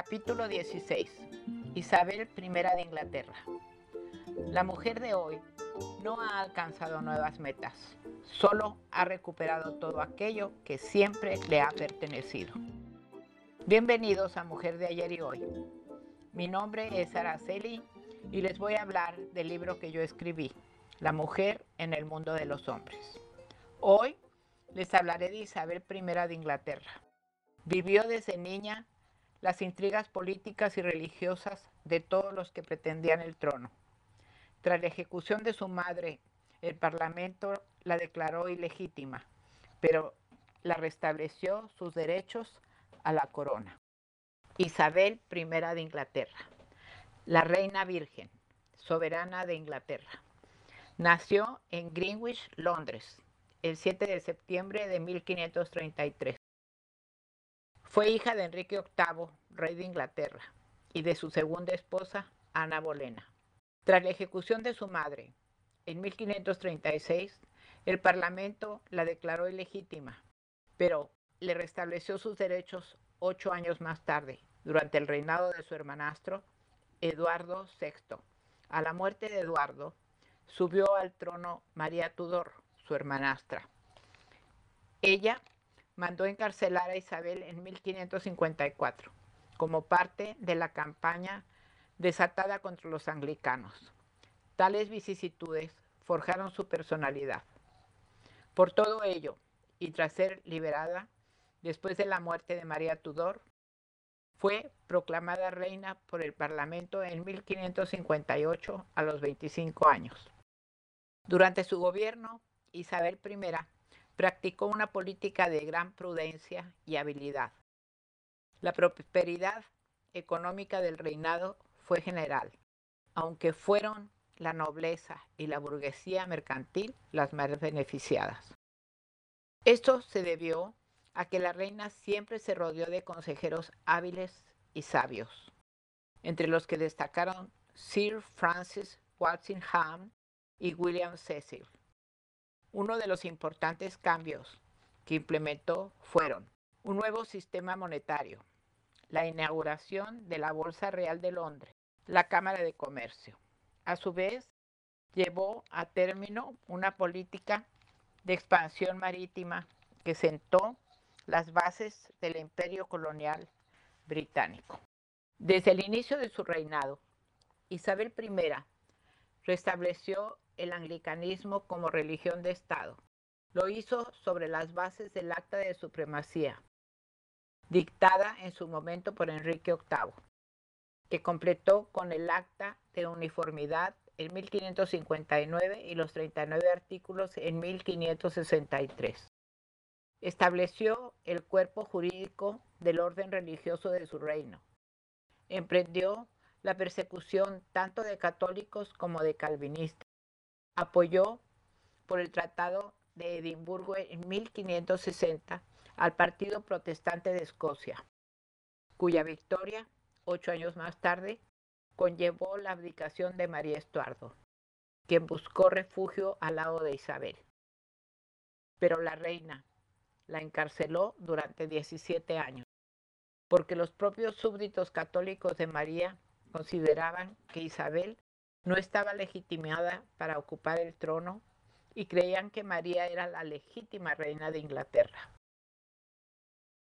Capítulo 16. Isabel I de Inglaterra. La mujer de hoy no ha alcanzado nuevas metas, solo ha recuperado todo aquello que siempre le ha pertenecido. Bienvenidos a Mujer de ayer y hoy. Mi nombre es Araceli y les voy a hablar del libro que yo escribí, La mujer en el mundo de los hombres. Hoy les hablaré de Isabel I de Inglaterra. Vivió desde niña las intrigas políticas y religiosas de todos los que pretendían el trono. Tras la ejecución de su madre, el Parlamento la declaró ilegítima, pero la restableció sus derechos a la corona. Isabel I de Inglaterra, la reina virgen, soberana de Inglaterra. Nació en Greenwich, Londres, el 7 de septiembre de 1533. Fue hija de Enrique VIII, rey de Inglaterra, y de su segunda esposa, Ana Bolena. Tras la ejecución de su madre, en 1536, el Parlamento la declaró ilegítima, pero le restableció sus derechos ocho años más tarde, durante el reinado de su hermanastro, Eduardo VI. A la muerte de Eduardo, subió al trono María Tudor, su hermanastra. Ella mandó encarcelar a Isabel en 1554 como parte de la campaña desatada contra los anglicanos. Tales vicisitudes forjaron su personalidad. Por todo ello, y tras ser liberada, después de la muerte de María Tudor, fue proclamada reina por el Parlamento en 1558 a los 25 años. Durante su gobierno, Isabel I practicó una política de gran prudencia y habilidad. La prosperidad económica del reinado fue general, aunque fueron la nobleza y la burguesía mercantil las más beneficiadas. Esto se debió a que la reina siempre se rodeó de consejeros hábiles y sabios, entre los que destacaron Sir Francis Walsingham y William Cecil. Uno de los importantes cambios que implementó fueron un nuevo sistema monetario, la inauguración de la Bolsa Real de Londres, la Cámara de Comercio. A su vez, llevó a término una política de expansión marítima que sentó las bases del imperio colonial británico. Desde el inicio de su reinado, Isabel I restableció el anglicanismo como religión de Estado. Lo hizo sobre las bases del Acta de Supremacía, dictada en su momento por Enrique VIII, que completó con el Acta de Uniformidad en 1559 y los 39 artículos en 1563. Estableció el cuerpo jurídico del orden religioso de su reino. Emprendió la persecución tanto de católicos como de calvinistas apoyó por el Tratado de Edimburgo en 1560 al Partido Protestante de Escocia, cuya victoria, ocho años más tarde, conllevó la abdicación de María Estuardo, quien buscó refugio al lado de Isabel. Pero la reina la encarceló durante 17 años, porque los propios súbditos católicos de María consideraban que Isabel no estaba legitimada para ocupar el trono y creían que María era la legítima reina de Inglaterra.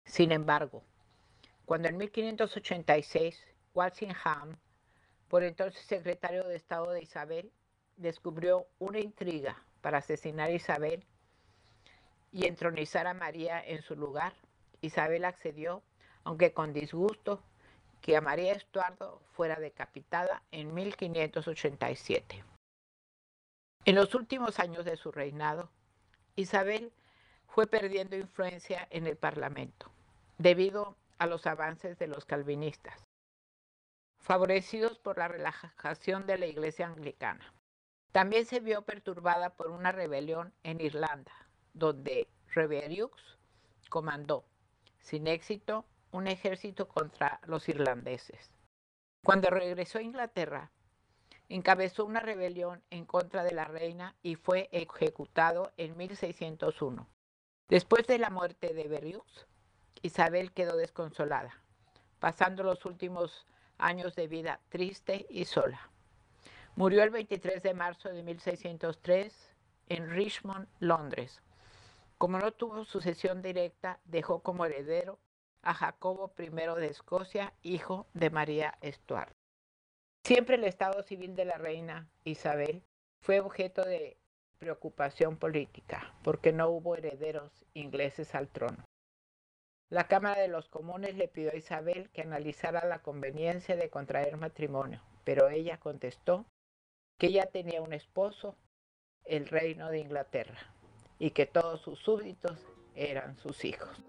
Sin embargo, cuando en 1586 Walsingham, por entonces secretario de Estado de Isabel, descubrió una intriga para asesinar a Isabel y entronizar a María en su lugar, Isabel accedió, aunque con disgusto, que María Estuardo fuera decapitada en 1587. En los últimos años de su reinado, Isabel fue perdiendo influencia en el Parlamento debido a los avances de los calvinistas, favorecidos por la relajación de la Iglesia anglicana. También se vio perturbada por una rebelión en Irlanda, donde Reveriux comandó, sin éxito, un ejército contra los irlandeses. Cuando regresó a Inglaterra, encabezó una rebelión en contra de la reina y fue ejecutado en 1601. Después de la muerte de Berriux, Isabel quedó desconsolada. pasando los últimos años de vida triste y sola. Murió el 23 de marzo de 1603 en Richmond, Londres. Como no tuvo sucesión directa, dejó como heredero a Jacobo I de Escocia, hijo de María Stuart. Siempre el estado civil de la reina Isabel fue objeto de preocupación política, porque no hubo herederos ingleses al trono. La Cámara de los Comunes le pidió a Isabel que analizara la conveniencia de contraer matrimonio, pero ella contestó que ella tenía un esposo, el reino de Inglaterra, y que todos sus súbditos eran sus hijos.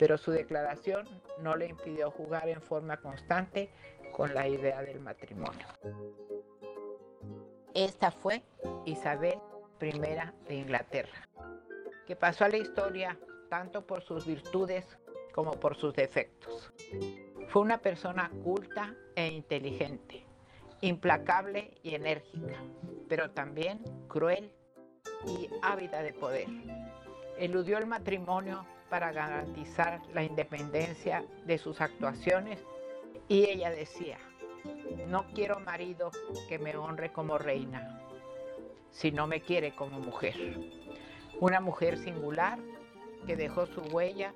Pero su declaración no le impidió jugar en forma constante con la idea del matrimonio. Esta fue Isabel I de Inglaterra, que pasó a la historia tanto por sus virtudes como por sus defectos. Fue una persona culta e inteligente, implacable y enérgica, pero también cruel y ávida de poder. Eludió el matrimonio para garantizar la independencia de sus actuaciones y ella decía, no quiero marido que me honre como reina, si no me quiere como mujer. Una mujer singular que dejó su huella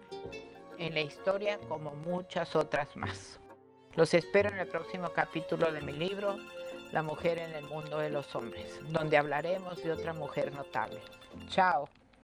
en la historia como muchas otras más. Los espero en el próximo capítulo de mi libro, La mujer en el mundo de los hombres, donde hablaremos de otra mujer notable. Chao.